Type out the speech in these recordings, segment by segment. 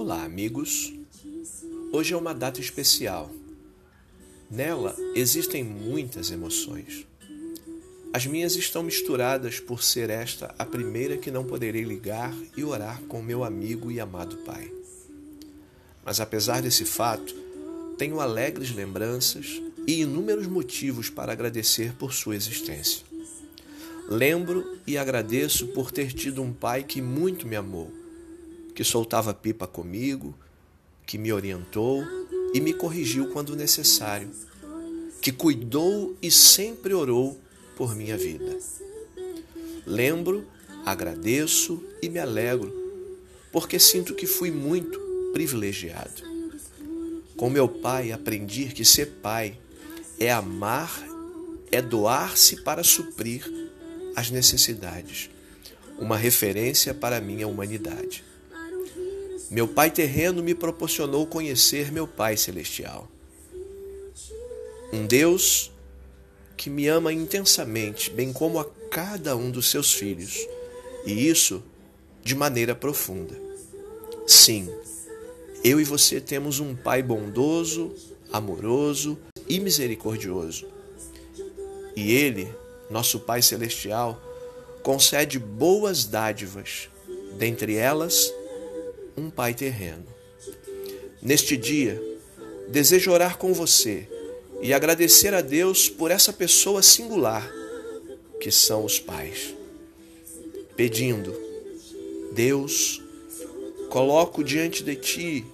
Olá, amigos. Hoje é uma data especial. Nela existem muitas emoções. As minhas estão misturadas por ser esta a primeira que não poderei ligar e orar com meu amigo e amado Pai. Mas apesar desse fato, tenho alegres lembranças e inúmeros motivos para agradecer por sua existência. Lembro e agradeço por ter tido um pai que muito me amou que soltava pipa comigo, que me orientou e me corrigiu quando necessário, que cuidou e sempre orou por minha vida. Lembro, agradeço e me alegro, porque sinto que fui muito privilegiado. Com meu pai aprendi que ser pai é amar, é doar-se para suprir as necessidades, uma referência para a minha humanidade. Meu Pai terreno me proporcionou conhecer meu Pai celestial. Um Deus que me ama intensamente, bem como a cada um dos seus filhos, e isso de maneira profunda. Sim, eu e você temos um Pai bondoso, amoroso e misericordioso. E Ele, nosso Pai Celestial, concede boas dádivas, dentre elas, um pai terreno. Neste dia, desejo orar com você e agradecer a Deus por essa pessoa singular que são os pais. Pedindo, Deus, coloco diante de ti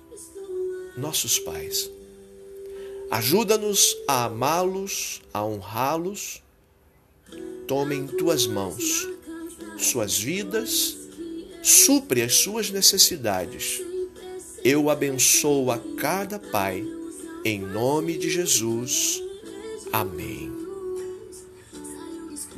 nossos pais. Ajuda-nos a amá-los, a honrá-los. Tome em tuas mãos suas vidas supre as suas necessidades. Eu abençoo a cada pai, em nome de Jesus. Amém.